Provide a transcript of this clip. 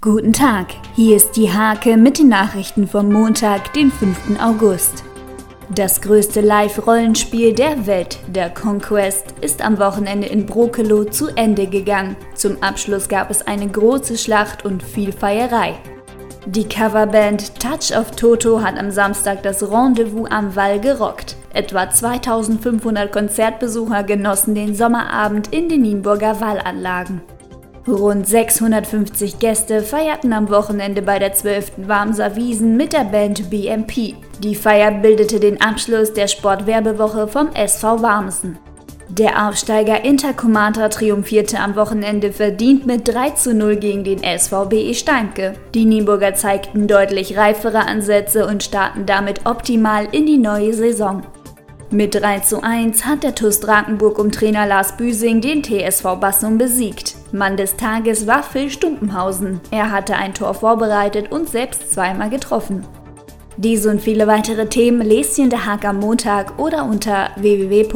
Guten Tag, hier ist die Hake mit den Nachrichten vom Montag, den 5. August. Das größte Live-Rollenspiel der Welt, der Conquest, ist am Wochenende in Brokelow zu Ende gegangen. Zum Abschluss gab es eine große Schlacht und viel Feierei. Die Coverband Touch of Toto hat am Samstag das Rendezvous am Wall gerockt. Etwa 2500 Konzertbesucher genossen den Sommerabend in den Nienburger Wallanlagen. Rund 650 Gäste feierten am Wochenende bei der 12. Warmser Wiesen mit der Band BMP. Die Feier bildete den Abschluss der Sportwerbewoche vom SV Warmsen. Der Aufsteiger Intercomata triumphierte am Wochenende verdient mit 3 zu 0 gegen den SVBE Steinke. Die Nienburger zeigten deutlich reifere Ansätze und starten damit optimal in die neue Saison. Mit 3 zu 1 hat der TuS Drakenburg um Trainer Lars Büsing den TSV Bassum besiegt. Mann des Tages war Phil Stumpenhausen. Er hatte ein Tor vorbereitet und selbst zweimal getroffen. Diese und viele weitere Themen lest ihr in der Haag am Montag oder unter www.diehag.de.